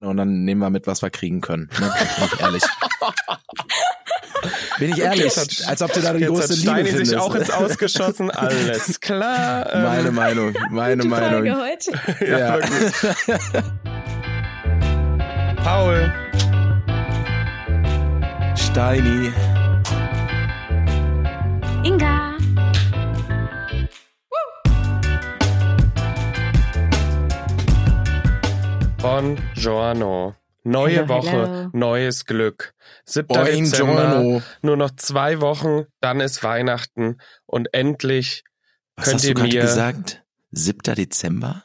und dann nehmen wir mit, was wir kriegen können. Ne? Bin ich ehrlich. Bin ich ehrlich, hat- als ob du da die große hat Liebe Steini findest. sich auch ins Ausgeschossen. Alles klar. Ähm, meine Meinung, meine Gute Meinung. heute. ja, Ja. Paul, Steini. Buongiorno. Neue Hello, Woche, hello. neues Glück. 7. Dezember, Buongiorno. nur noch zwei Wochen, dann ist Weihnachten und endlich Was Könnt hast du ihr gerade mir- gesagt? 7. Dezember?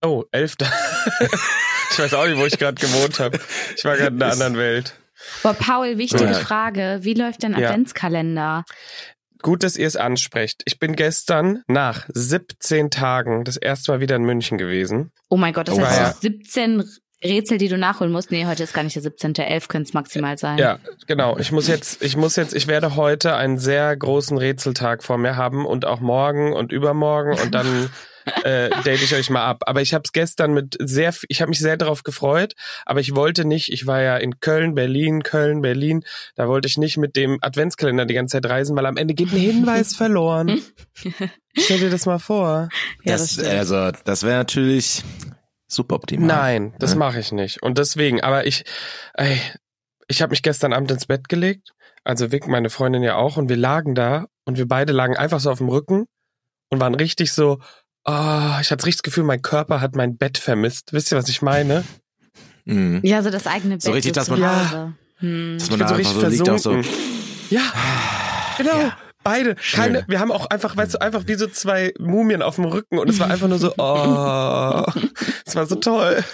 Oh, 11. ich weiß auch nicht, wo ich gerade gewohnt habe. Ich war gerade in einer anderen Welt. Boah, Paul, wichtige Ja. Frage. Wie läuft dein. Adventskalender? Gut, dass ihr es ansprecht. Ich bin gestern nach 17 Tagen das erste Mal wieder in München gewesen. Oh mein Gott, das Oh, heißt, ja. du hast 17 Rätsel, die du nachholen musst. Nee, heute ist gar nicht der 17. 11 könnte es maximal sein. Ja, genau. Ich muss jetzt, ich muss jetzt, ich werde heute einen sehr großen Rätseltag vor mir haben und auch morgen und übermorgen und dann äh, date ich euch mal ab. Aber ich habe es gestern mit sehr, ich habe mich sehr darauf gefreut, aber ich wollte nicht, ich war ja in Köln, Berlin, Köln, Berlin, da wollte ich nicht mit dem Adventskalender die ganze Zeit reisen, weil am Ende geht ein Hinweis verloren. Stell dir das mal vor. Ja, das, also, das wäre natürlich super optimal. Nein, das Ja. mache ich nicht. Und deswegen, aber ich, ey, ich habe mich gestern Abend ins Bett gelegt, also Vic, meine Freundin ja auch, und wir lagen da und wir beide lagen einfach so auf dem Rücken und waren richtig so, oh, ich hatte richtig das Gefühl, mein Körper hat mein Bett vermisst. Wisst ihr, was ich meine? Mhm. Ja, so das eigene Bett. So richtig, dass man- Hause. Hm. Dass man da so einfach richtig so liegt, auch so. versunken. Ja, genau. Ja. Beide. Keine, wir haben auch einfach, weißt du, einfach wie so zwei Mumien auf dem Rücken und es war einfach nur so, oh, es war so toll.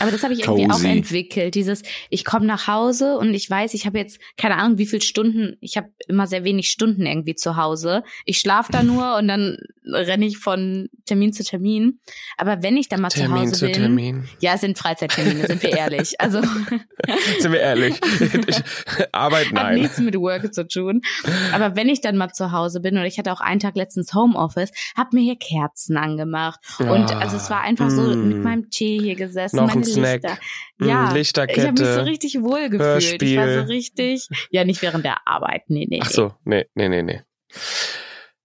Aber das habe ich irgendwie Cozy. auch entwickelt. Dieses, ich komme nach Hause und ich weiß, ich habe jetzt keine Ahnung, wie viele Stunden. Ich habe immer sehr wenig Stunden irgendwie zu Hause. Ich schlafe da nur und dann renne ich von Termin zu Termin. Aber wenn ich dann mal zu Termin Hause zu bin, Termin. ja, es sind Freizeittermine, sind wir ehrlich. Also Sind wir ehrlich. Ich, Arbeit, hat nein. nichts mit Work zu tun. Aber wenn ich dann mal zu Hause bin und ich hatte auch einen Tag letztens Homeoffice, hab mir hier Kerzen angemacht und Ah, also es war einfach so mm. mit meinem Tee hier gesessen, Noch meine ein Snack. Lichter. Mm, Ja, Lichterkette. ich habe mich so richtig wohl gefühlt. Ich war so Hörspiel. richtig, ja nicht während der Arbeit, nee, nee. Ach so, nee, nee, nee, nee.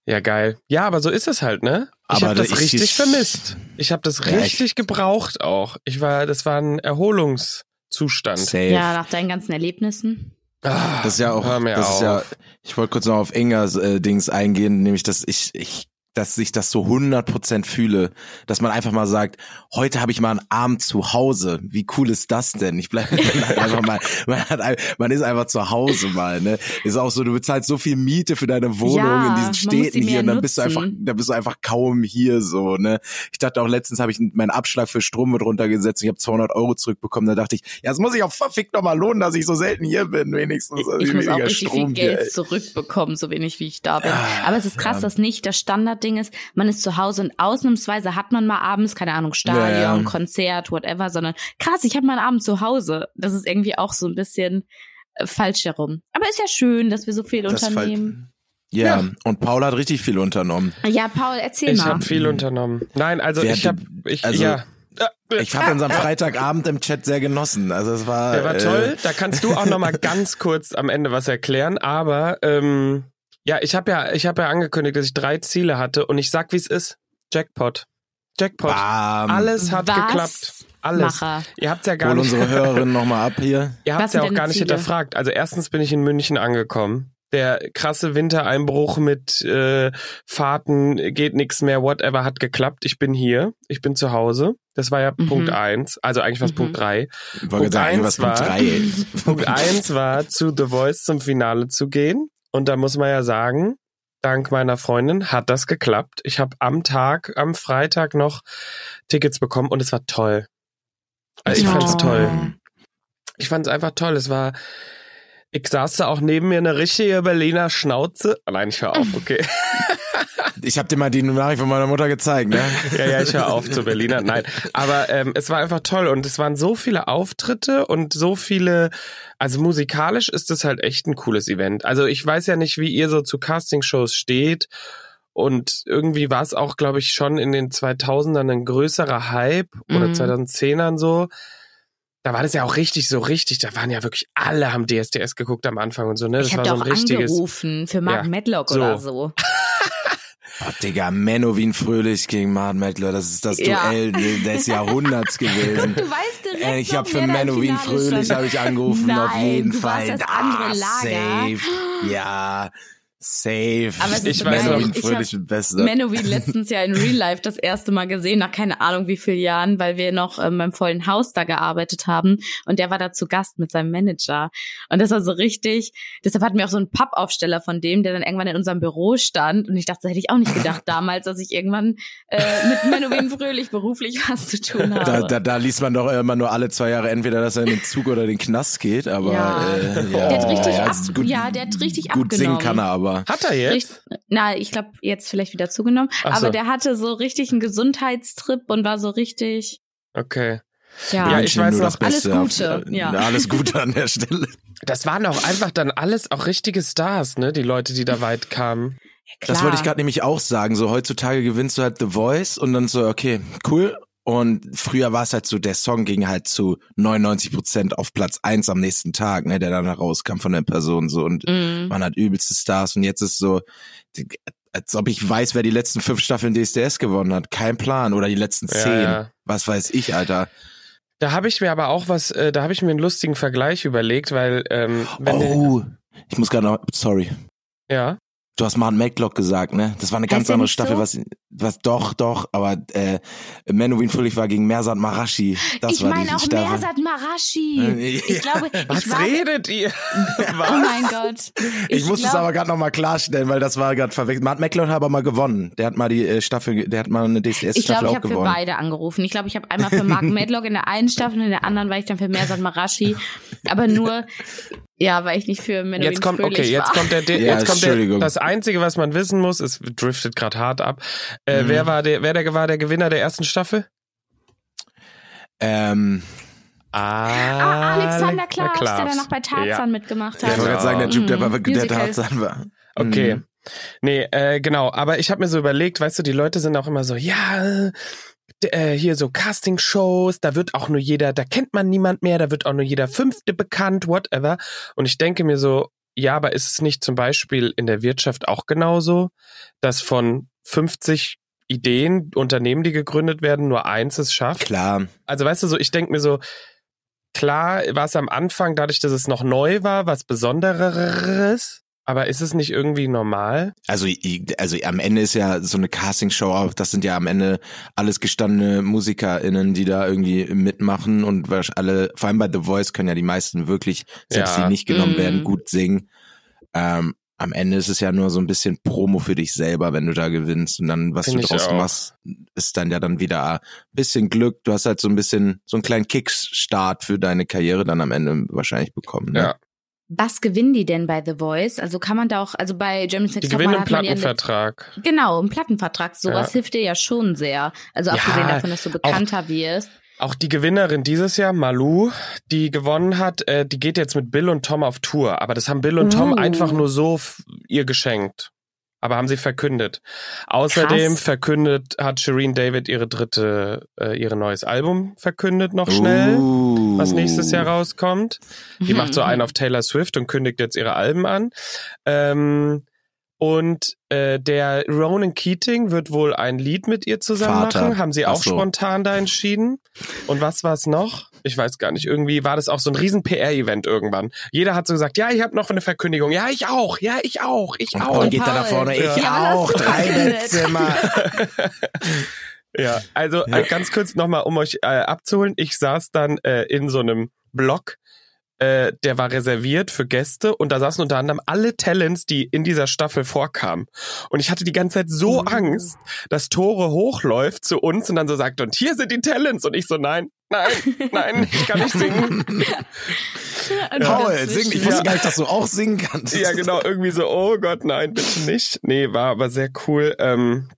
Ja, geil. Ja, aber so ist es halt, ne? Ich habe das ich- richtig ich- vermisst. Ich habe das Ja, richtig gebraucht auch. Ich war, das war ein Erholungszustand. Safe. Ja, nach deinen ganzen Erlebnissen. Ah, Das ist ja auch, hör mir das auf. ist ja, ich wollte kurz noch auf Engers äh, Dings eingehen, nämlich, dass ich, ich, dass ich das so 100% fühle, dass man einfach mal sagt, heute habe ich mal einen Abend zu Hause. Wie cool ist das denn? Ich bleibe einfach mal, man, hat, man ist einfach zu Hause mal, ne? Ist auch so, du bezahlst so viel Miete für deine Wohnung Ja, in diesen Städten hier und dann bist du einfach, nutzen. da bist du einfach kaum hier so, ne? Ich dachte auch letztens habe ich meinen Abschlag für Strom mit runtergesetzt, ich habe 200 Euro zurückbekommen, da dachte ich, ja, es muss sich auch verfickt noch mal lohnen, dass ich so selten hier bin, wenigstens. Also Ich muss auch richtig Strom viel hier, Geld ey. zurückbekommen, so wenig wie ich da bin. Ah, Aber es ist krass, ja. dass nicht das Standardding ist, man ist zu Hause und ausnahmsweise hat man mal abends, keine Ahnung, Stadion, Ja, ja. Konzert, whatever, sondern krass, ich habe mal einen Abend zu Hause. Das ist irgendwie auch so ein bisschen äh, falsch herum. Aber ist ja schön, dass wir so viel Das unternehmen. Ja, Ja. und Paul hat richtig viel unternommen. Ja, Paul, erzähl Ich mal. habe viel unternommen. Nein, also Wer ich habe, ich, also, ja. Ich habe unseren Freitagabend im Chat sehr genossen. Also es war, Der war äh, toll. Da kannst du auch noch mal ganz kurz am Ende was erklären. Aber ähm, ja, ich habe ja, ich habe ja angekündigt, dass ich drei Ziele hatte und ich sag, wie es ist. Jackpot. Jackpot. Bam. Alles hat Was? geklappt. Alles. Macher. Ihr habt's ja gar Hol nicht. unsere Hörerin nochmal ab hier. Ihr Was habt's sind ja auch gar nicht Ziele? hinterfragt. Also erstens bin ich in München angekommen. Der krasse Wintereinbruch mit äh, Fahrten, geht nix mehr, whatever, hat geklappt. Ich bin hier, ich bin zu Hause. Das war ja Mhm. Punkt eins. Also eigentlich war Mhm. Punkt drei. Punkt sagen, eins was Punkt war- drei. ey. Punkt eins war, zu The Voice zum Finale zu gehen. Und da muss man ja sagen, dank meiner Freundin hat das geklappt. Ich habe am Tag, am Freitag noch Tickets bekommen und es war toll. Also ich Oh. fand's toll. Ich fand's einfach toll. Es war, ich saß da auch neben mir eine richtige Berliner Schnauze. Nein, ich hör auf, okay. Ich habe dir mal die Nachricht von meiner Mutter gezeigt, ne? Ja, ja, ich höre auf zu Berliner. Nein, aber ähm, es war einfach toll und es waren so viele Auftritte und so viele, also musikalisch ist es halt echt ein cooles Event. Also ich weiß ja nicht, wie ihr so zu Castingshows steht und irgendwie war es auch, glaube ich, schon in den 2000ern ein größerer Hype oder Mhm. 2010ern so. da war das ja auch richtig so richtig, da waren ja wirklich alle haben DSDS geguckt am Anfang und so, ne? Das ich war habe so auch ein richtiges. angerufen für Mark Ja. Medlock So. oder so. Oh, Digga, Menowin Fröhlich gegen Martin Meckler, das ist das Ja. Duell des Jahrhunderts gewesen. Du weißt direkt Ey, ich habe für Menowin Fröhlich habe ich angerufen, auf Nein, jeden du warst Fall. das andere Lager. safe. Ja, safe. Aber es ist Ich so weiß noch, ich Fröhlich hab ist Beste. Menowin letztens ja in Real Life das erste Mal gesehen, nach keine Ahnung wie vielen Jahren, weil wir noch ähm, beim vollen Haus da gearbeitet haben und der war da zu Gast mit seinem Manager. Und das war so richtig, deshalb hatten wir auch so einen Pappaufsteller von dem, der dann irgendwann in unserem Büro stand und ich dachte, das hätte ich auch nicht gedacht damals, dass ich irgendwann äh, mit Menowin Fröhlich beruflich was zu tun habe. Da, da, da liest man doch immer nur alle zwei Jahre entweder, dass er in den Zug oder den Knast geht, aber Ja. äh, ja, Der hat richtig ja, ab- ist gut, ja, der hat richtig gut singen abgenommen. kann er aber. Hat er jetzt? Richt- Na, ich glaube, jetzt vielleicht wieder zugenommen. Ach so. Aber der hatte so richtig einen Gesundheitstrip und war so richtig, Okay. ja. Ja, ich weiß nur noch, das Beste alles Gute, auf- ja. Alles Gute an der Stelle. Das waren auch einfach dann alles auch richtige Stars, ne? Die Leute, die da weit kamen. klar. Das wollte ich gerade nämlich auch sagen. So heutzutage gewinnst du halt The Voice und dann so, okay, cool. Und früher war es halt so, der Song ging halt zu 99 Prozent auf Platz eins am nächsten Tag, ne, der dann herauskam von der Person so und Mhm. man hat übelste Stars und jetzt ist so, als ob ich weiß, wer die letzten fünf Staffeln DSDS gewonnen hat. Kein Plan. Oder die letzten Ja, zehn. ja. Was weiß ich, Alter. Da habe ich mir aber auch was, äh, da habe ich mir einen lustigen Vergleich überlegt, weil ähm, wenn Oh, ich muss gerade noch, sorry. ja, Du hast Martin Medlock gesagt, ne? Das war eine ganz andere Staffel, so? was, was doch, doch, aber äh, Menowin Fröhlich war gegen Mersat Marashi. Das ich war meine auch Staffel. Mersat Marashi. Äh, Ich glaube, was ich war, redet ihr? Oh was? mein Gott. Ich, muss es glaub- aber gerade noch mal klarstellen, weil das war gerade verwechselt. Martin Medlock hat aber mal gewonnen. Der hat mal die äh, Staffel, der hat mal eine Ich DSDS-Staffel glaube, ich auch habe für gewonnen. beide angerufen. Ich glaube, ich habe einmal für Mark Medlock in der einen Staffel und in der anderen war ich dann für Mersat Marashi. Aber nur, ja, weil ich nicht für Menowin Jetzt kommt, okay, jetzt war. kommt der, der Ja, jetzt kommt der, Entschuldigung. das Einzige, was man wissen muss, es driftet gerade hart ab. Äh, Mhm. Wer war der, wer der war der Gewinner der ersten Staffel? Ähm, Ah, Alexander Klaas, der dann noch bei Tarzan Ja. mitgemacht ich hat. wollte gerade sagen, der Typ, der, Mhm, der. Tarzan war. Okay. Mhm. Nee, äh, genau. Aber ich habe mir so überlegt, weißt du, die Leute sind auch immer so, ja, äh, hier so Castingshows, da wird auch nur jeder, da kennt man niemand mehr, da wird auch nur jeder Fünfte bekannt, whatever. Und ich denke mir so, ja, aber ist es nicht zum Beispiel in der Wirtschaft auch genauso, dass von 50 Ideen, Unternehmen, die gegründet werden, nur eins es schafft? Klar. Also weißt du so, ich denke mir so, klar war es am Anfang, dadurch, dass es noch neu war, was Besondereres, aber ist es nicht irgendwie normal? Also, also am Ende ist ja so eine Castingshow auch, das sind ja am Ende alles gestandene MusikerInnen, die da irgendwie mitmachen und alle, vor allem bei The Voice können ja die meisten wirklich, selbst Ja. die nicht genommen Mhm. werden, gut singen. Ähm, am Ende ist es ja nur so ein bisschen Promo für dich selber, wenn du da gewinnst und dann, was Find du draus machst, ist dann ja dann wieder ein bisschen Glück. Du hast halt so ein bisschen, so einen kleinen Kickstart für deine Karriere dann am Ende wahrscheinlich bekommen. Ne? Ja. Was gewinnen die denn bei The Voice? Also kann man da auch, also bei Germany's Die Next gewinnen Topmodel einen man ja Plattenvertrag. Genau, ein Plattenvertrag. Sowas Ja. hilft dir ja schon sehr. Also Ja, abgesehen davon, dass du bekannter wirst. Auch die Gewinnerin dieses Jahr, Malu, die gewonnen hat, äh, die geht jetzt mit Bill und Tom auf Tour. Aber das haben Bill und Tom Oh. einfach nur so ihr geschenkt. Aber haben sie verkündet. Außerdem Krass. verkündet hat Shireen David ihre dritte, äh, ihre neues Album verkündet noch schnell. Uh. was nächstes Jahr rauskommt. Die macht so einen auf Taylor Swift und kündigt jetzt ihre Alben an. Ähm, und äh, der Ronan Keating wird wohl ein Lied mit ihr zusammen Vater. machen. Haben sie auch so. spontan da entschieden. Und was war es noch? Ich weiß gar nicht. Irgendwie war das auch so ein riesen PR-Event irgendwann. Jeder hat so gesagt, ja, ich habe noch eine Verkündigung. Ja, ich auch. Ja, ich auch. Ich Und auch. Paul geht da da Paul. vorne, ich Ja. Ja, auch, drei? Bettzimmer. Ja, also äh, ganz kurz nochmal, um euch äh, abzuholen. Ich saß dann äh, in so einem Block, äh, der war reserviert für Gäste und da saßen unter anderem alle Talents, die in dieser Staffel vorkamen. Und ich hatte die ganze Zeit so Oh. Angst, dass Tore hochläuft zu uns und dann so sagt, und hier sind die Talents. Und ich so, nein, nein, nein, ich kann nicht singen. Paul, sing, ich wusste gar nicht, dass du auch singen kannst. ja, genau, irgendwie so, oh Gott, nein, bitte nicht. Nee, war aber sehr cool. Ähm,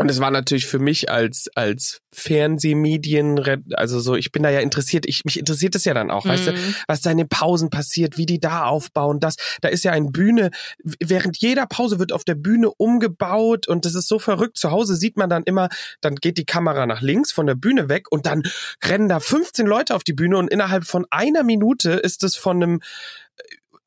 Und es war natürlich für mich als als Fernsehmedien, also so, ich bin da ja interessiert, ich mich interessiert es ja dann auch, mhm. weißt du, mhm. was da in den Pausen passiert, wie die da aufbauen, das, da ist ja eine Bühne, während jeder Pause wird auf der Bühne umgebaut und das ist so verrückt. Zu Hause sieht man dann immer, dann geht die Kamera nach links von der Bühne weg und dann rennen da 15 Leute auf die Bühne und innerhalb von einer Minute ist es von einem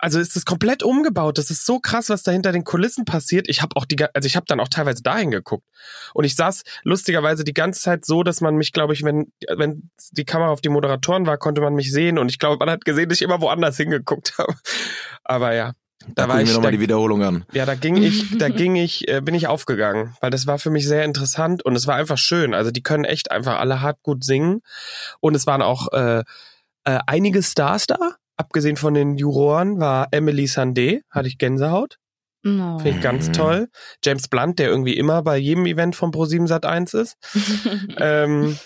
also ist es komplett umgebaut. Das ist so krass, was da hinter den Kulissen passiert. Ich habe auch die, also ich habe dann auch teilweise dahin geguckt und ich saß lustigerweise die ganze Zeit so, dass man mich, glaube ich, wenn wenn die Kamera auf die Moderatoren war, konnte man mich sehen und ich glaube, man hat gesehen, dass ich immer woanders hingeguckt habe. Aber ja, da, da war ich mir nochmal die Wiederholung an. Ja, da ging ich, da ging ich, äh, bin ich aufgegangen, weil das war für mich sehr interessant und es war einfach schön. Also die können echt einfach alle hart gut singen und es waren auch äh, äh, einige Stars da abgesehen von den Juroren, war Emily Sandé, hatte ich Gänsehaut. No. Finde ich ganz mhm. toll. James Blunt, der irgendwie immer bei jedem Event von Pro7 Sat 1 ist. ähm,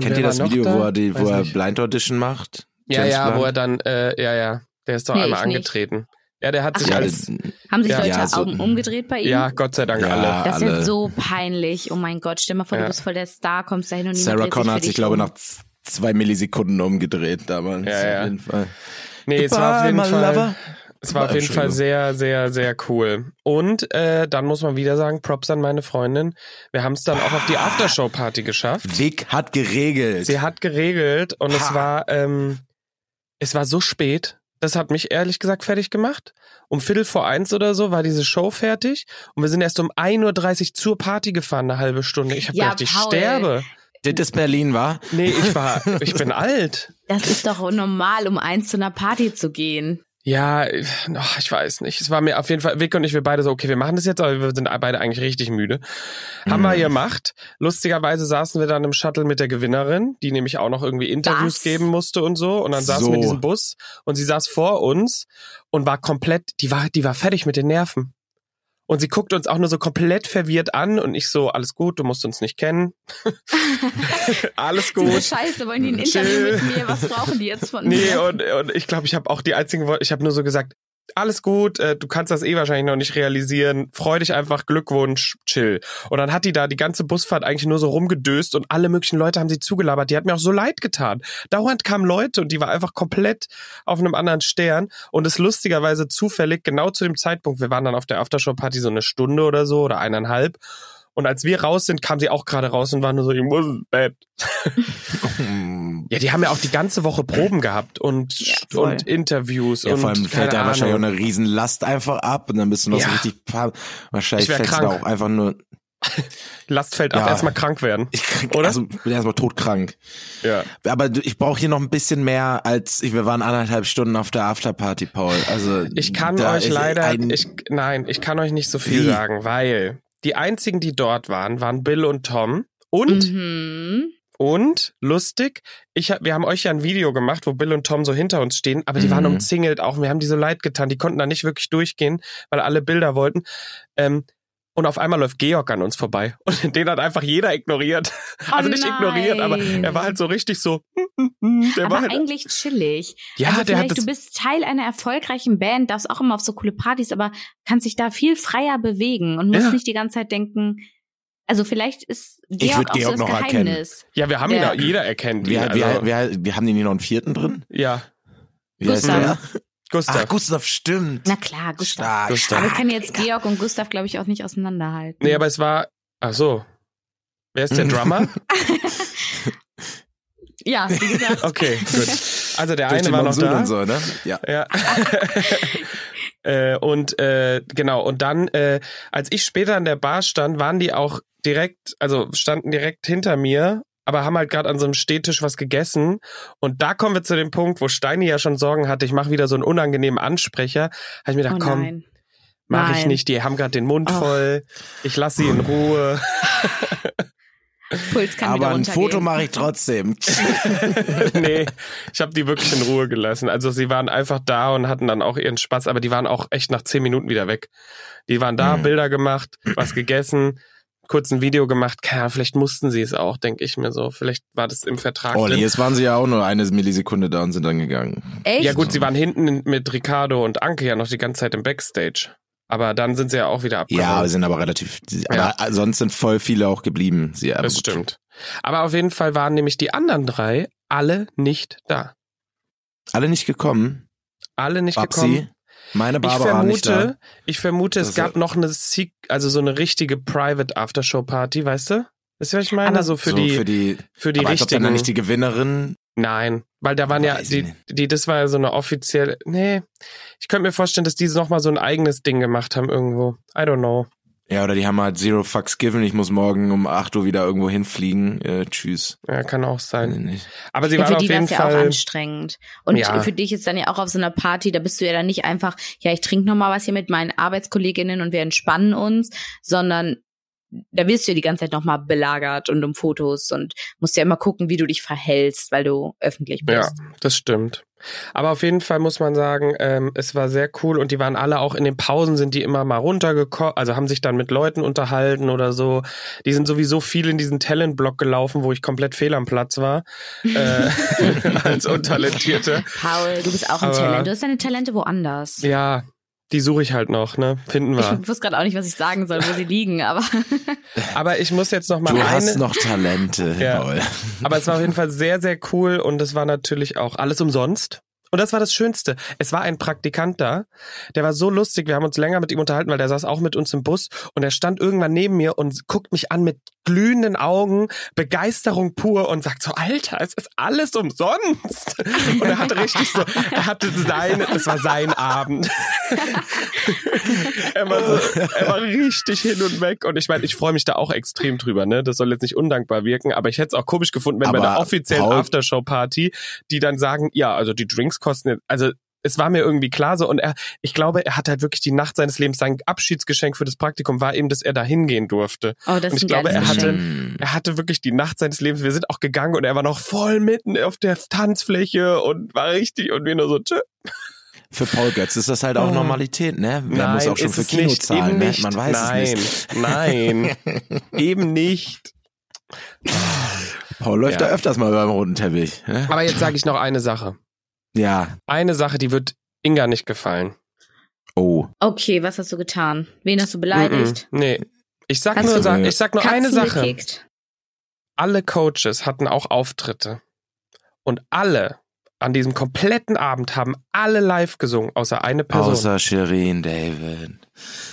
Kennt ihr das Video, da? wo er die, wo er Blind Audition macht? Ja, James ja, Blunt? wo er dann, äh, ja, ja, der ist doch nee, einmal angetreten. Nicht. Ja, der hat Ach, sich als. Haben sich ja, Leute ja, so, Augen umgedreht bei ihm? Ja, Gott sei Dank ja, alle. Das ist so peinlich. Oh mein Gott, stell mal vor, du bist voll der Star, kommst da hin und Sarah Connor hat sich, glaube ich, nach zwei Millisekunden umgedreht damals. Ja, ja. Nee, es war auf jeden Fall. Es war auf jeden Fall sehr, sehr, sehr cool. Und äh, dann muss man wieder sagen, Props an meine Freundin. Wir haben es dann auch auf die Aftershow-Party geschafft. Vic hat geregelt. Sie hat geregelt und ha. es war, ähm, es war so spät. Das hat mich ehrlich gesagt fertig gemacht. Um Viertel vor eins oder so war diese Show fertig und wir sind erst um 1.30 Uhr zur Party gefahren, eine halbe Stunde. Ich habe ja, gedacht, ich Paul, sterbe. Das ist Berlin, war? Nee, ich war, ich bin alt. Das ist doch normal, um eins zu einer Party zu gehen. Ja, ach, ich weiß nicht. Es war mir auf jeden Fall, Vic und ich, wir beide so, okay, wir machen das jetzt, aber wir sind beide eigentlich richtig müde. Mhm. Haben wir mhm. gemacht. Lustigerweise saßen wir dann im Shuttle mit der Gewinnerin, die nämlich auch noch irgendwie Interviews Was? geben musste und so. Und dann saßen so. wir in diesem Bus und sie saß vor uns und war komplett, die war, die war fertig mit den Nerven. Und sie guckt uns auch nur so komplett verwirrt an und ich so, alles gut, du musst uns nicht kennen. alles gut. Diese Scheiße, wollen die ein Interview mit mir? Was brauchen die jetzt von mir? Nee, und, und ich glaube, ich habe auch die einzigen Worte, ich habe nur so gesagt, alles gut, äh, du kannst das eh wahrscheinlich noch nicht realisieren. Freu dich einfach, Glückwunsch, chill. Und dann hat die da die ganze Busfahrt eigentlich nur so rumgedöst und alle möglichen Leute haben sie zugelabert. Die hat mir auch so leid getan. Dauernd kamen Leute und die war einfach komplett auf einem anderen Stern. Und es lustigerweise zufällig genau zu dem Zeitpunkt, wir waren dann auf der Aftershow-Party so eine Stunde oder so oder eineinhalb. Und als wir raus sind, kam sie auch gerade raus und war nur so, ich muss ins Bett. ja, die haben ja auch die ganze Woche Proben gehabt und, ja, und Interviews. Ja, und vor allem fällt da wahrscheinlich auch eine Riesenlast einfach ab und dann bist du noch ja. so richtig, wahrscheinlich fällst du da auch einfach nur, Last fällt ab, erstmal krank werden. Ich krieg, oder? Also bin erstmal todkrank. Ja. Aber ich brauche hier noch ein bisschen mehr als wir waren anderthalb Stunden auf der Afterparty, Paul. Also ich kann euch leider, ich, nein, ich kann euch nicht so viel Wie? sagen, weil die einzigen, die dort waren, waren Bill und Tom. Und, mhm. Und, lustig, ich, wir haben euch ja ein Video gemacht, wo Bill und Tom so hinter uns stehen, aber die mhm. waren umzingelt auch. Und wir haben die so leid getan. Die konnten da nicht wirklich durchgehen, weil alle Bilder wollten. Ähm, und auf einmal läuft Georg an uns vorbei. Und den hat einfach jeder ignoriert. Oh also nicht nein. ignoriert, aber er war halt so richtig so. Der aber war halt eigentlich chillig. Ja, also der hat das du bist Teil einer erfolgreichen Band, darfst auch immer auf so coole Partys, aber kannst dich da viel freier bewegen und musst ja. nicht die ganze Zeit denken, also vielleicht ist Georg, ich Georg auch so das noch Geheimnis. Erkennen. Ja, wir haben ihn da, jeder erkennt. Wir, also. wir, wir, wir haben den hier noch einen vierten drin? Ja. Wie Gustav. heißt der? Gustav. Ach, Gustav, stimmt. Na klar, Gustav. Stark, Gustav. Aber ich kann jetzt Georg und Gustav, glaube ich, auch nicht auseinanderhalten. Nee, aber es war, ach so. Wer ist der Drummer? ja, wie gesagt. Okay, gut. Also der eine war noch da. Und so, ne? Ja. ja. äh, und äh, genau, und dann, äh, als ich später an der Bar stand, waren die auch direkt, also standen direkt hinter mir aber haben halt gerade an so einem Stehtisch was gegessen. Und da kommen wir zu dem Punkt, wo Steini ja schon Sorgen hatte, ich mache wieder so einen unangenehmen Ansprecher. Habe ich mir gedacht, oh komm, mache ich nicht. Die haben gerade den Mund oh. voll. Ich lasse sie in Ruhe. Puls kann Aber ein Foto mache ich trotzdem. nee, ich habe die wirklich in Ruhe gelassen. Also sie waren einfach da und hatten dann auch ihren Spaß, aber die waren auch echt nach zehn Minuten wieder weg. Die waren da, mhm. Bilder gemacht, was gegessen kurz ein Video gemacht. Ja, vielleicht mussten sie es auch, denke ich mir so. Vielleicht war das im Vertrag. Oh, nee, jetzt waren sie ja auch nur eine Millisekunde da und sind dann gegangen. Echt? Ja gut, sie waren hinten mit Ricardo und Anke ja noch die ganze Zeit im Backstage. Aber dann sind sie ja auch wieder abgehauen. Ja, sind aber relativ. Ja. Aber sonst sind voll viele auch geblieben. Sie, das gut. stimmt. Aber auf jeden Fall waren nämlich die anderen drei alle nicht da. Alle nicht gekommen. Alle nicht Babsi, gekommen. meine Ich Barbara nicht da. vermute, ich vermute, es Das- gab noch eine, Se- also so eine richtige Private Aftershow Party, weißt du? Du, was ich meine? Aber so für so die, für die, für die aber ich glaub, dann richtigen. nicht die Gewinnerin. Nein, weil da waren ja, Weiß ich die, die, das war ja so eine offizielle, nee. Ich könnte mir vorstellen, dass die noch mal so ein eigenes Ding gemacht haben irgendwo. I don't know. Ja, oder die haben halt Zero Fucks given. Ich muss morgen um 8 Uhr wieder irgendwo hinfliegen. Äh, tschüss. Ja, kann auch sein. nicht. Aber sie ja, waren für auf die wäre jeden es ja auch Fall. anstrengend. Und Ja. für dich ist dann ja auch auf so einer Party, da bist du ja dann nicht einfach, ja, ich trinke noch mal was hier mit meinen Arbeitskolleginnen und wir entspannen uns, sondern da wirst du ja die ganze Zeit noch mal belagert und um Fotos und musst ja immer gucken, wie du dich verhältst, weil du öffentlich Ja, bist. das stimmt. Aber auf jeden Fall muss man sagen, ähm, es war sehr cool und die waren alle auch in den Pausen sind die immer mal runtergekommen, also haben sich dann mit Leuten unterhalten oder so. Die sind sowieso viel in diesen Talent-Block gelaufen, wo ich komplett fehl am Platz war äh, als Untalentierte. Paul, du bist auch ein Aber- Talent. Du hast deine Talente woanders. Ja, die suche ich halt noch, ne? Finden wir. Ich wusste gerade auch nicht, was ich sagen soll, wo sie liegen, aber Aber ich muss jetzt noch mal Du eine. hast noch Talente, Ja. Paul. Aber es war auf jeden Fall sehr, sehr cool und es war natürlich auch alles umsonst. Und das war das Schönste. Es war ein Praktikant da, der war so lustig. Wir haben uns länger mit ihm unterhalten, weil der saß auch mit uns im Bus und er stand irgendwann neben mir und guckt mich an mit glühenden Augen, Begeisterung pur und sagt so, Alter, es ist alles umsonst. Und er hatte richtig so, er hatte seine, das war sein Abend. er, war so, er war richtig hin und weg und ich meine, ich freue mich da auch extrem drüber, ne? Das soll jetzt nicht undankbar wirken, aber ich hätte es auch komisch gefunden, wenn bei Aber einer offiziellen Paul- Aftershow-Party, die dann sagen, ja, also die Drinks kosten jetzt, also es war mir irgendwie klar so und er, ich glaube, er hat halt wirklich die Nacht seines Lebens, sein Abschiedsgeschenk für das Praktikum war eben, dass er da hingehen durfte. oh, das Und ist ich ein glaube, er hatte-. Er hatte wirklich die Nacht seines Lebens, wir sind auch gegangen und er war noch voll mitten auf der Tanzfläche und war richtig und wir nur so, tschö. Für Paul Götz ist das halt auch Oh. Normalität, ne? Wer muss auch schon für es Kino nicht, zahlen, ne? Man weiß nein, es nicht. Nein, eben nicht. Paul läuft Ja. da öfters mal beim roten Teppich. Ne? Aber jetzt sage ich noch eine Sache. Ja. Eine Sache, die wird Inga nicht gefallen. Oh. Okay, was hast du getan? Wen hast du beleidigt? Mm -mm. Nee. Ich sag Hast nur, sag, ich sag nur eine Sache. gekickt? Alle Coaches hatten auch Auftritte. Und alle an diesem kompletten Abend haben alle live gesungen, außer eine Person. Außer Shirin David.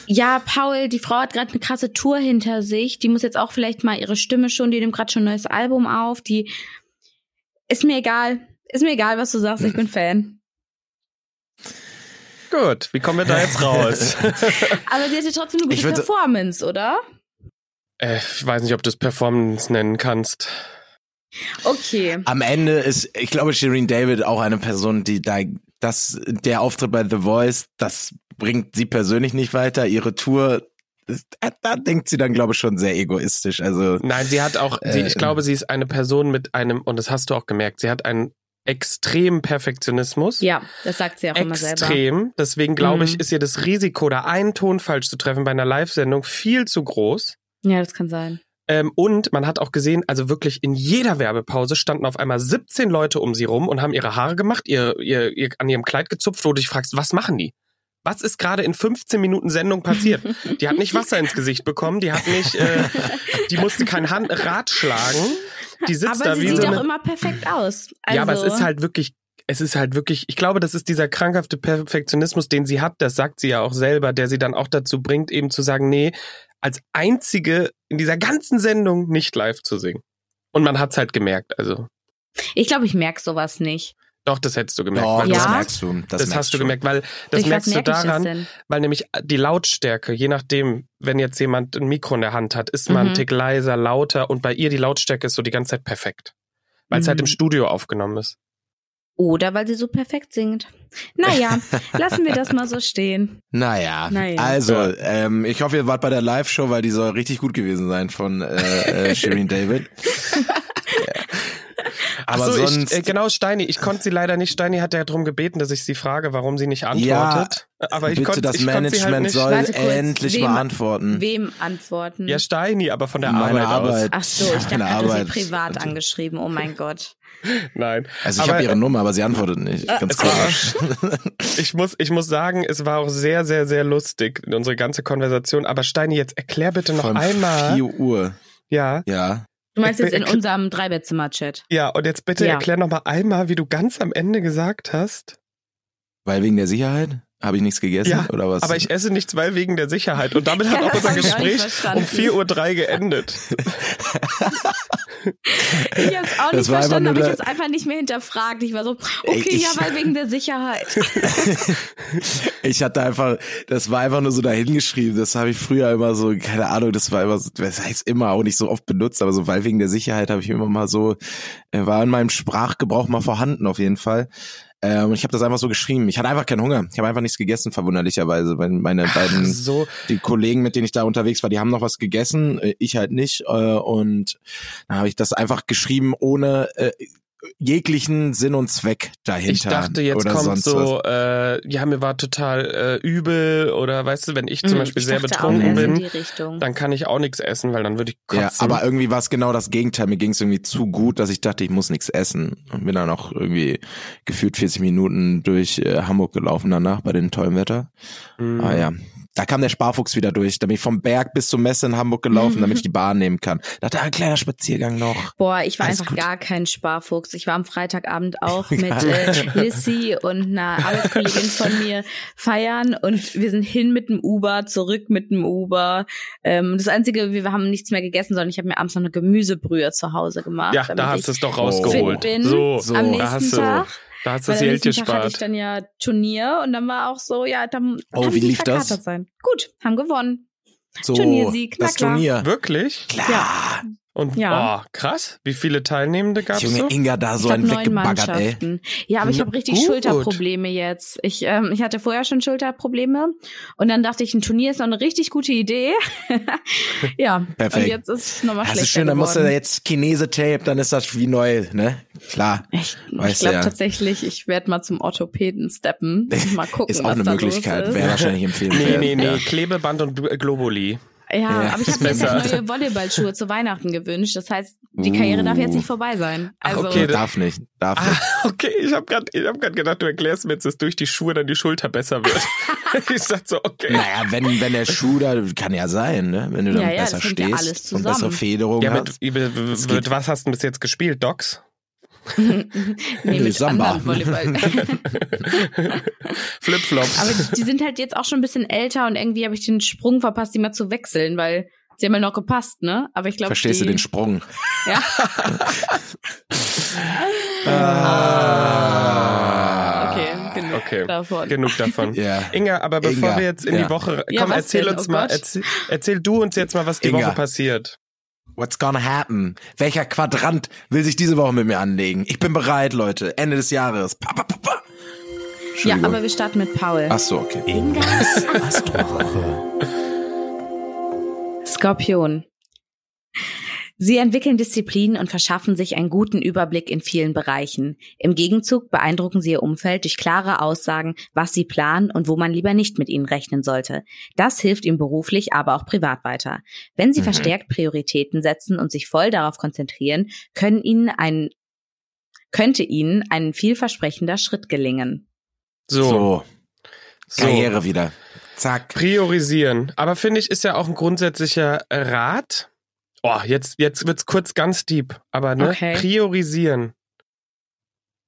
Ja, Paul, die Frau hat gerade eine krasse Tour hinter sich. Die muss jetzt auch vielleicht mal ihre Stimme schon, die nimmt gerade schon ein neues Album auf. Die ist mir egal. Ist mir egal, was du sagst. Ich bin Fan. Gut, wie kommen wir da jetzt raus? Aber sie hatte trotzdem eine gute würde- Performance, oder? äh, ich weiß nicht, ob du es Performance nennen kannst. Okay. Am Ende ist, ich glaube, Shirin David auch eine Person, die da, das, der Auftritt bei The Voice, das bringt sie persönlich nicht weiter. Ihre Tour, da, da denkt sie dann, glaube ich, schon sehr egoistisch. Also, Nein, sie hat auch, sie, ich Äh, glaube, sie ist eine Person mit einem, und das hast du auch gemerkt, sie hat einen extremen Perfektionismus. Ja, das sagt sie auch immer selber. Extrem. Deswegen glaube ich, Mhm. ist ihr das Risiko, da einen Ton falsch zu treffen bei einer Live-Sendung viel zu groß. Ja, das kann sein. Ähm, und man hat auch gesehen, also wirklich in jeder Werbepause standen auf einmal 17 Leute um sie rum und haben ihre Haare gemacht, ihr, ihr, ihr an ihrem Kleid gezupft, wo du dich fragst, was machen die? Was ist gerade in 15 Minuten Sendung passiert? Die hat nicht Wasser ins Gesicht bekommen, die hat nicht, äh, die musste kein Hand, Rad schlagen. Die sitzt Aber da sie wie sieht so auch eine, immer perfekt aus. Also, Ja, aber es ist halt wirklich, es ist halt wirklich, ich glaube, das ist dieser krankhafte Perfektionismus, den sie hat, das sagt sie ja auch selber, der sie dann auch dazu bringt, eben zu sagen, nee, als einzige in dieser ganzen Sendung nicht live zu singen. Und man hat's halt gemerkt, also. Ich glaube, ich merk sowas nicht. Doch, das hättest du gemerkt. doch, weil das Ja? merkst du. Das, das, merkst hast du gemerkt, weil das Durch merkst du daran, weil nämlich die Lautstärke, je nachdem, wenn jetzt jemand ein Mikro in der Hand hat, ist man Mhm. ein Tick leiser, lauter und bei ihr die Lautstärke ist so die ganze Zeit perfekt. Weil es halt im Mhm. Studio aufgenommen ist. Oder weil sie so perfekt singt. Naja, lassen wir das mal so stehen. Naja, Naja. also, Ja. ähm, ich hoffe, ihr wart bei der Live-Show, weil die soll richtig gut gewesen sein von äh, äh, Shirin David. Aber so, sonst. ich, äh, genau, Steini, ich konnte sie leider nicht. Steini hat ja darum gebeten, dass ich sie frage, warum sie nicht antwortet. aber ich bitte, konnte das ich konnt sie Management halt nicht. soll kurz, endlich wem- mal antworten. Wem antworten? Ja, Steini, aber von der Meine Arbeit, Arbeit. Ach so, ich dachte, du hast sie Arbeit. privat angeschrieben. Oh mein Gott. aus. Nein. Also ich habe ihre Nummer, aber sie antwortet nicht. Ganz es war- komisch. Ich muss, ich muss sagen, es war auch sehr, sehr, sehr lustig, unsere ganze Konversation. Aber Steini, jetzt erklär bitte noch Von einmal. 4 Uhr. Ja, Ja. Du meinst jetzt in unserem Dreibettzimmer-Chat. ja, und jetzt bitte Ja. erklär noch mal einmal, wie du ganz am Ende gesagt hast. Weil wegen der Sicherheit? Habe ich nichts gegessen Ja, oder was? Aber ich esse nichts, weil wegen der Sicherheit. Und damit hat Ja, auch unser Gespräch um 4.03 Uhr geendet. Ich hab's auch Das nicht verstanden, aber ich hab's einfach nicht mehr hinterfragt. Ich war so, okay, ich- ja, weil wegen der Sicherheit. Ich hatte einfach, das war einfach nur so dahingeschrieben. Das habe ich früher immer so, keine Ahnung, das war immer so, das heißt immer auch nicht so oft benutzt, aber so, weil wegen der Sicherheit habe ich immer mal so, äh, war in meinem Sprachgebrauch mal vorhanden auf jeden Fall. Ähm, ich habe das einfach so geschrieben. Ich hatte einfach keinen Hunger. Ich habe einfach nichts gegessen, verwunderlicherweise, weil meine beiden So, die Kollegen, mit denen ich da unterwegs war, die haben noch was gegessen, äh, ich halt nicht. Äh, und dann habe ich das einfach geschrieben, ohne äh, jeglichen Sinn und Zweck dahinter. ich dachte, jetzt oder kommt so, äh, ja, mir war total äh, übel oder weißt du, wenn ich zum Hm, Beispiel ich sehr betrunken bin, die Richtung. dann kann ich auch nichts essen, weil dann würde ich kotzen. Ja, aber irgendwie war es genau das Gegenteil. Mir ging es irgendwie zu gut, dass ich dachte, ich muss nichts essen. Und bin dann auch irgendwie gefühlt 40 Minuten durch äh, Hamburg gelaufen danach bei dem tollen Wetter. Mhm. Ah ja. Da kam der Sparfuchs wieder durch. Da bin ich vom Berg bis zur Messe in Hamburg gelaufen, damit ich die Bahn nehmen kann. Da dachte ein kleiner Spaziergang noch. Boah, ich war Alles einfach gut. gar kein Sparfuchs. Ich war am Freitagabend auch mit äh, Lissy und einer Arbeitskollegin von mir feiern und wir sind hin mit dem Uber, zurück mit dem Uber. Ähm, das Einzige, wir haben nichts mehr gegessen, sondern ich habe mir abends noch eine Gemüsebrühe zu Hause gemacht. ja, damit da hast du es doch rausgeholt. So, So. am da hast nächsten du, Tag. Da hast du das Geld nächsten Tag hatte ich gespart. dann ja Turnier und dann war auch so, ja, dann Oh, kann wie ich nicht lief das? sein. Gut, haben gewonnen. So, Turniersieg, na das klar. Turnier. Wirklich? Klar. Und Ja. oh, krass. Wie viele Teilnehmende gab's Junge, so? Inga da so ich ein weggebaggert, ey. Mannschaften. Ja, aber ich habe richtig gut. Schulterprobleme jetzt. Ich, ähm, ich hatte vorher schon Schulterprobleme und dann dachte ich, ein Turnier ist noch eine richtig gute Idee. ja, Perfekt. und jetzt ist es nochmal Das schlechter ist schön, dann musst du jetzt Chinese-Tape, dann ist das wie neu, ne? Klar. Ich, ich glaube ja. tatsächlich, ich werde mal zum Orthopäden steppen. Mal gucken, Ist auch was eine da Möglichkeit. Wäre wahrscheinlich empfehlenswert. Nee, nee, nee. Ja. Klebeband und Gl- Globuli. Ja, Ja, aber ich habe mir jetzt halt neue Volleyballschuhe zu Weihnachten gewünscht. Das heißt, die Karriere darf jetzt nicht vorbei sein. Ach, Also, okay, Darf nicht, darf nicht. Ah, okay, ich habe gerade hab grad gedacht, du erklärst mir jetzt, dass durch die Schuhe dann die Schulter besser wird. ich dachte so, okay. Naja, wenn, wenn der Schuh da, kann ja sein, ne? Wenn du dann Ja, ja, besser ja stehst alles und bessere. Federung Ja, hast. mit, mit, Das mit geht. was hast du bis jetzt gespielt? Docs? Mit Samba. Flipflops? Aber die, die sind halt jetzt auch schon ein bisschen älter und irgendwie habe ich den Sprung verpasst, die mal zu wechseln, weil sie haben ja noch gepasst, ne? Aber ich glaube, Verstehst die, du den Sprung? Ja. Ah. Okay, genug Okay. davon. Genug davon. Ja. Inga, aber bevor Inga, wir jetzt in ja. die Woche, Ja, komm, was erzähl denn? uns Oh mal, erzähl, erzähl du uns jetzt mal, was die Inga. Woche passiert. What's gonna happen? Welcher Quadrant will sich diese Woche mit mir anlegen? Ich bin bereit, Leute. Ende des Jahres. Pa, pa, pa, pa. Ja, aber wir starten mit Paul. Ach so, okay. Ingas Astrowoche. Skorpion. Sie entwickeln Disziplin und verschaffen sich einen guten Überblick in vielen Bereichen. Im Gegenzug beeindrucken sie ihr Umfeld durch klare Aussagen, was sie planen und wo man lieber nicht mit ihnen rechnen sollte. Das hilft ihnen beruflich, aber auch privat weiter. Wenn sie Mhm. verstärkt Prioritäten setzen und sich voll darauf konzentrieren, können ihnen ein, könnte ihnen ein vielversprechender Schritt gelingen. So, So, so. Karriere wieder. Zack. Priorisieren. Aber finde ich, ist ja auch ein grundsätzlicher Rat. Oh, jetzt, jetzt wird's kurz ganz deep. Aber ne, Okay. priorisieren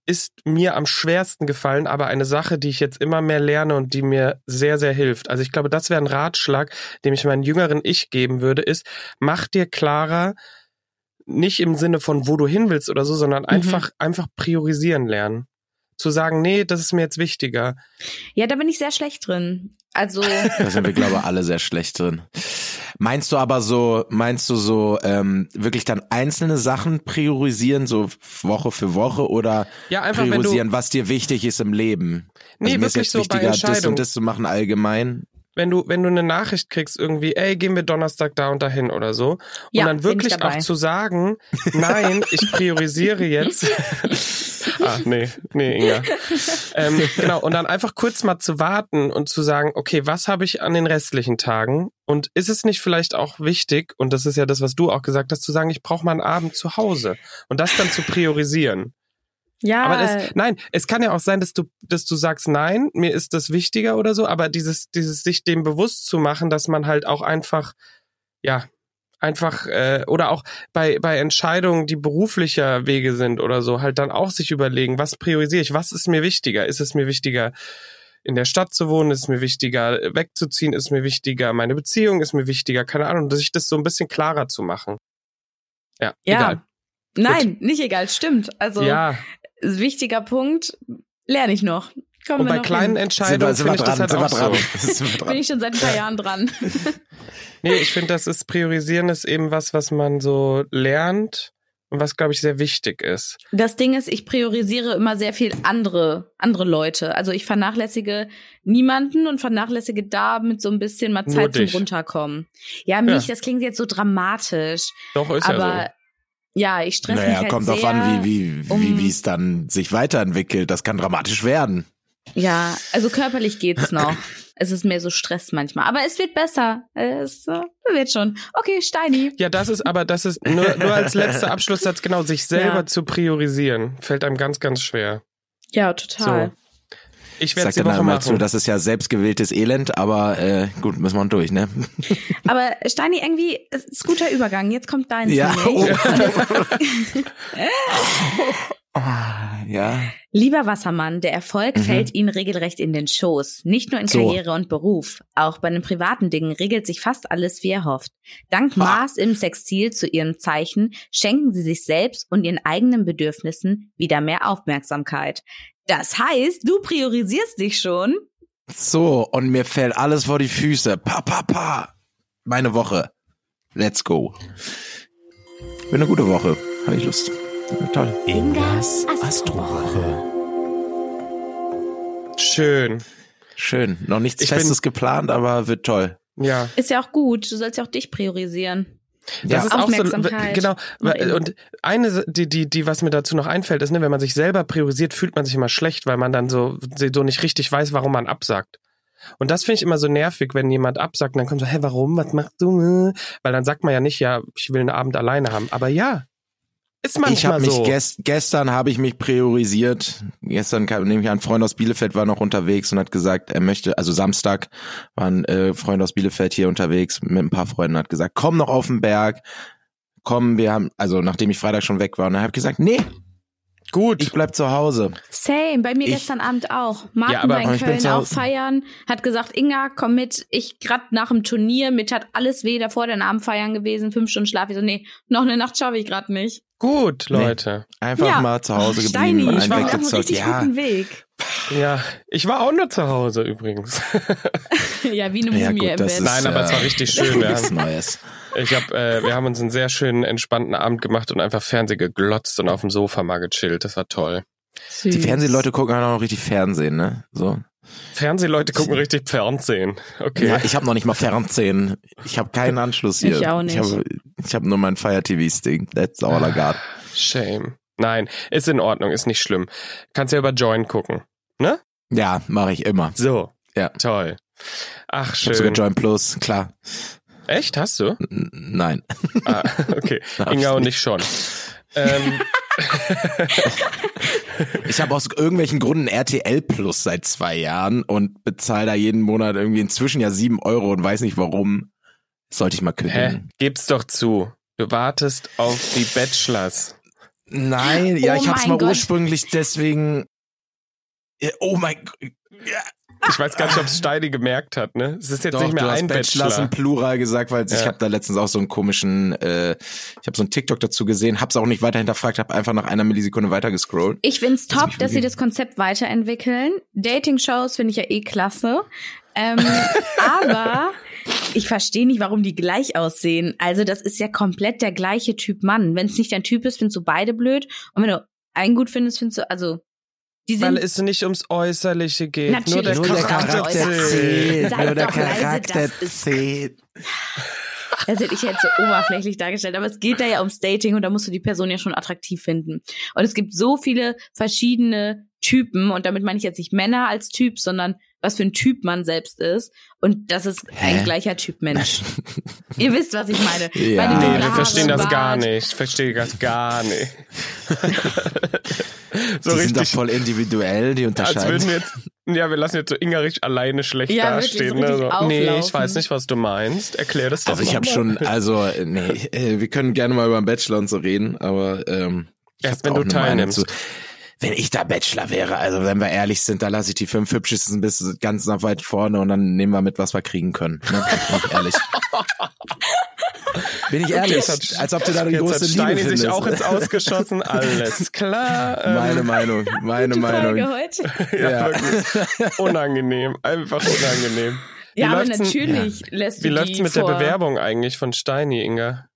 ist mir am schwersten gefallen, aber eine Sache, die ich jetzt immer mehr lerne und die mir sehr, sehr hilft. Also ich glaube, das wäre ein Ratschlag, dem ich meinen jüngeren Ich geben würde, ist, mach dir klarer, nicht im Sinne von, wo du hin willst oder so, sondern einfach, einfach priorisieren lernen. Zu sagen, nee, das ist mir jetzt wichtiger. Ja, da bin ich sehr schlecht drin. Also, Da sind wir, glaube ich, alle sehr schlecht drin. Meinst du aber so, meinst du so ähm, wirklich dann einzelne Sachen priorisieren, so Woche für Woche oder Ja, einfach wenn du, priorisieren, was dir wichtig ist im Leben? Nee, also mir ist wirklich jetzt so bei wichtiger, das und das zu machen allgemein. wenn du, wenn du eine Nachricht kriegst, irgendwie, ey, gehen wir Donnerstag da und dahin oder so. Ja, und dann wirklich auch zu sagen, nein, ich priorisiere jetzt. ah, nee, nee, Inga. Ähm, genau, und dann einfach kurz mal zu warten und zu sagen, okay, was habe ich an den restlichen Tagen? Und ist es nicht vielleicht auch wichtig, und das ist ja das, was du auch gesagt hast, zu sagen, ich brauche mal einen Abend zu Hause und das dann zu priorisieren. Ja, Aber es, nein, es kann ja auch sein, dass du, dass du sagst, nein, mir ist das wichtiger oder so, aber dieses, dieses sich dem bewusst zu machen, dass man halt auch einfach, ja, einfach, äh, oder auch bei, bei Entscheidungen, die beruflicher Wege sind oder so, halt dann auch sich überlegen, was priorisiere ich, was ist mir wichtiger? Ist es mir wichtiger, in der Stadt zu wohnen, ist es mir wichtiger, wegzuziehen, ist mir wichtiger, meine Beziehung ist mir wichtiger, keine Ahnung, sich das so ein bisschen klarer zu machen. Ja, ja. egal. Nein, nicht egal, stimmt. Also Ja, wichtiger Punkt, lerne ich noch. Kommen und bei kleinen hin. Entscheidungen sind wir finde ich das dran, halt sind wir auch dran. so. Sind Bin ich schon seit ein paar Jahren dran. Nee, ich finde, das ist Priorisieren ist eben was, was man so lernt und was, glaube ich, sehr wichtig ist. Das Ding ist, ich priorisiere immer sehr viel andere, andere Leute. Also ich vernachlässige niemanden und vernachlässige da mit so ein bisschen mal Zeit zum. Runterkommen. Ja, mich, das klingt jetzt so dramatisch. Doch, ist aber ja ja, ich stress mich Naja, halt kommt sehr. drauf an, wie, wie, wie, um- wie es dann sich weiterentwickelt. Das kann dramatisch werden. Ja, also körperlich geht's noch. es ist mehr so Stress manchmal. Aber es wird besser. Es äh, wird schon. Okay, Steini. so. Ja, das ist aber, das ist nur, nur als letzter Abschlusssatz, genau, sich selber Ja. zu priorisieren, fällt einem ganz, ganz schwer. Ja, total. Ich Ich werde sag es die dann Woche einmal machen. zu, das ist ja selbstgewähltes Elend, aber äh, gut, müssen wir durch, ne? Aber Steini, irgendwie es ist guter Übergang. Jetzt kommt dein Ja. Ah, ja. Lieber Wassermann, der Erfolg Mhm. fällt Ihnen regelrecht in den Schoß. Nicht nur in So. Karriere und Beruf. Auch bei den privaten Dingen regelt sich fast alles, wie er hofft. Dank Ha. Mars im Sextil zu Ihrem Zeichen schenken Sie sich selbst und Ihren eigenen Bedürfnissen wieder mehr Aufmerksamkeit. Das heißt, du priorisierst dich schon. So, und mir fällt alles vor die Füße. Pa, pa, pa. Meine Woche. Let's go. Wird eine gute Woche. Habe ich Lust. Toll. Ingas Astrowoche. Schön. Schön. Noch nichts Ich bin- Festes geplant, aber wird toll. Ja. Ist ja auch gut. Du sollst ja auch dich priorisieren. Das Ja. ist auch so, genau. Und eine, die, die, die, was mir dazu noch einfällt, ist, ne, wenn man sich selber priorisiert, fühlt man sich immer schlecht, weil man dann so, so nicht richtig weiß, warum man absagt. Und das finde ich immer so nervig, wenn jemand absagt und dann kommt so, hä, warum, was machst du? Weil dann sagt man ja nicht, ja, ich will einen Abend alleine haben. Aber ja, ist Ich manchmal habe mich so. gest, gestern habe ich mich priorisiert. Gestern kam nämlich ein Freund aus Bielefeld war noch unterwegs und hat gesagt, er möchte, also Samstag war ein äh, Freund aus Bielefeld hier unterwegs mit ein paar Freunden hat gesagt, komm noch auf den Berg. Komm, wir haben, also nachdem ich Freitag schon weg war, und er hat gesagt, nee, Gut. ich bleib zu Hause. Same, bei mir Ich- gestern Abend auch. Martin Ja, aber- war in ich Köln auch feiern, hat gesagt, Inga, komm mit. Ich grad nach dem Turnier, mit hat alles weh, davor den Abend feiern gewesen, fünf Stunden Schlaf. Ich so, nee, noch eine Nacht schaffe ich grad nicht. Gut, Nee. Leute. Einfach Ja. mal zu Hause Oh, geblieben, Steini, ich war auf einem richtig Ja, guten Weg. Ja, ich war auch nur zu Hause übrigens. ja, wie eine Ja, Mumie gut, im Bett. ist- Nein, aber es war äh, richtig schön. Wir haben, Neues. ich hab, äh, wir haben uns einen sehr schönen, entspannten Abend gemacht und einfach Fernseh geglotzt und auf dem Sofa mal gechillt. Das war toll. Süß. Die Fernsehleute gucken halt auch noch richtig Fernsehen, ne? So. Fernsehleute gucken richtig Fernsehen. Okay. Ja, ich habe noch nicht mal Fernsehen. Ich habe keinen Anschluss hier. Ich auch nicht. Ich habe ich hab nur mein Fire TV Stick. That's all I got. Shame. Nein, ist in Ordnung, ist nicht schlimm. Kannst ja über Join gucken. Ne? Ja, mache ich immer. So. Ja. Toll. Ach, Ich habe sogar schön. Join Plus, klar. Echt? Hast du? N nein. Ah, okay. Hab Inga ich und nicht. ich schon. Ähm, Ich habe aus irgendwelchen Gründen RTL Plus seit zwei Jahren und bezahle da jeden Monat irgendwie inzwischen ja sieben Euro und weiß nicht warum. Sollte ich mal hä? kündigen. Gib's doch zu. Du wartest auf die Bachelors. Nein, ja, Oh ich habe es mein mal Gott. ursprünglich deswegen. Ja, Oh mein Gott. Ja, Ich weiß gar nicht, ob es Steini gemerkt hat, ne? Es ist jetzt Doch, nicht mehr du hast ein Bachelors Bachelor. im Plural gesagt, weil ich Ja. habe da letztens auch so einen komischen, äh, ich habe so einen TikTok dazu gesehen, hab's auch nicht weiter hinterfragt, habe einfach nach einer Millisekunde weiter gescrollt. Ich find's Lass top, dass sie das Konzept weiterentwickeln. Dating-Shows finde ich ja eh klasse. Ähm, aber ich verstehe nicht, warum die gleich aussehen. Also das ist ja komplett der gleiche Typ Mann. Wenn es nicht dein Typ ist, findest du beide blöd. Und wenn du einen gut findest, findest du, also Die Weil sind, es nicht ums Äußerliche geht. Natürlich nur der Nur der Charakter zählt. Nur der Charakter zählt. das hätte ich jetzt so oberflächlich dargestellt, aber es geht da ja ums Dating und da musst du die Person ja schon attraktiv finden. Und es gibt so viele verschiedene Typen und damit meine ich jetzt nicht Männer als Typ, sondern was für ein Typ man selbst ist. Und das ist Hä? ein gleicher Typ Mensch. Ihr wisst, was ich meine. Ja. Meine Nee, wir verstehen das Bart. gar nicht. Ich verstehe das gar nicht. so die sind doch richtig, voll individuell, die als unterscheiden. würden wir jetzt, ja, wir lassen jetzt so Inga richtig alleine schlecht Ja, wirklich, dastehen. so ne? richtig so, nee, ich weiß nicht, was du meinst. Erklär das doch Also ich habe schon, also äh, nee, äh, wir können gerne mal über den Bachelor und so reden, aber ähm, ich Erst wenn du Meinung teilnimmst. zu. Wenn ich da Bachelor wäre, also wenn wir ehrlich sind, da lasse ich die fünf hübschesten bis ganz nach weit vorne und dann nehmen wir mit, was wir kriegen können. Ne? Bin ich ehrlich. Bin ich ehrlich, Jetzt hat- als ob du da die große hat Liebe Steini findest. sich auch ins Ausgeschossen. Alles klar. Ähm, meine Meinung, meine Gute Frage Meinung. heute. ja, Ja. wirklich. Unangenehm. Einfach unangenehm. Wie Ja, aber läuft's natürlich lässt Wie du läuft's die mit vor. der Bewerbung eigentlich von Steini, Inga?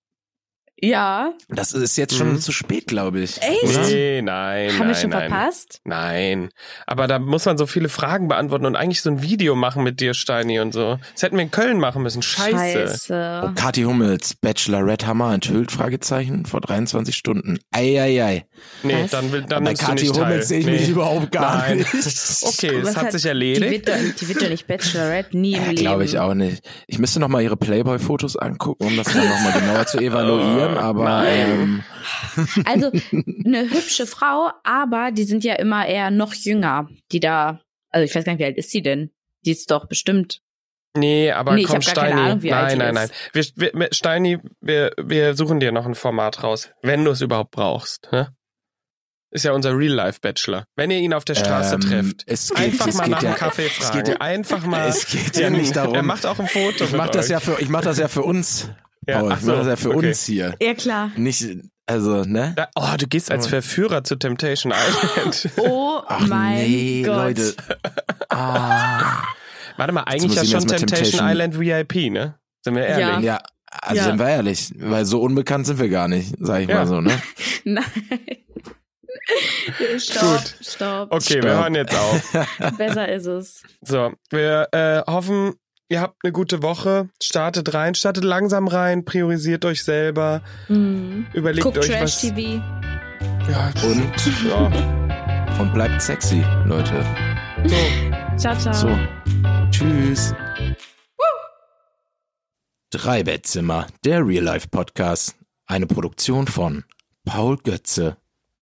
Ja, Das ist jetzt schon Mhm. zu spät, glaube ich. Echt? Oder? Nee, nein, haben nein, wir schon nein. verpasst? Nein. Aber da muss man so viele Fragen beantworten und eigentlich so ein Video machen mit dir, Steini, und so. Das hätten wir in Köln machen müssen. Scheiße. Oh, Scheiße. Kathi Hummels, Bachelorette Hammer enthüllt, Fragezeichen, vor 23 Stunden. Eieiei. Nee, Was? dann, will, dann Bei nimmst du Kathi. Hummels sehe ich nee. mich überhaupt gar Nein. nicht. Okay, es hat sich Die erledigt. wird, doch, die wird doch nicht Bachelorette, nie im Ja, Leben. glaube ich auch nicht. Ich müsste noch mal ihre Playboy-Fotos angucken, um das dann noch mal genauer zu evaluieren. Oh, Aber nein. ähm, Also eine hübsche Frau, aber die sind ja immer eher noch jünger, die da, also ich weiß gar nicht, wie alt ist sie denn? Die ist doch bestimmt. Nee, aber Nee, ich komm, hab gar keine Steini. Ahnung, wie alt nein, nein, nein. ist. Wir, wir, Steini, wir, wir suchen dir noch ein Format raus, wenn du es überhaupt brauchst. Ne? Ist ja unser Real-Life-Bachelor. Wenn ihr ihn auf der Straße ähm, trefft, Es geht, einfach es mal geht nach ja, dem Kaffee es fragen. geht ja, einfach mal. es geht ja nicht darum. Er macht auch ein Foto. ich mach mit das ja für, ich mach das ja für uns. Ja, Paul. ach ich so, das ja für okay. uns hier. Ja, klar. Nicht, also, ne? Da, oh, du gehst als Oh. Verführer zu Temptation Island. Oh Ach mein nee, Gott. Leute. Ah. Warte mal, eigentlich ich ja schon Temptation, Temptation- Island VIP, ne? Sind wir ehrlich? Ja, also Ja. sind wir ehrlich, weil so unbekannt sind wir gar nicht, sag ich Ja. mal so, ne? Nein. stopp, Gut. stopp. Okay, wir Stopp. hören jetzt auf. Besser ist es. So, wir äh, hoffen, ihr habt eine gute Woche. Startet rein, startet langsam rein, priorisiert euch selber, Mhm. überlegt Guckt euch Trash was. TV. Ja, Und, ja. und bleibt sexy, Leute. So. Ciao, ciao. So. Tschüss. Drei Bettzimmer, der Real Life Podcast. Eine Produktion von Paul Götze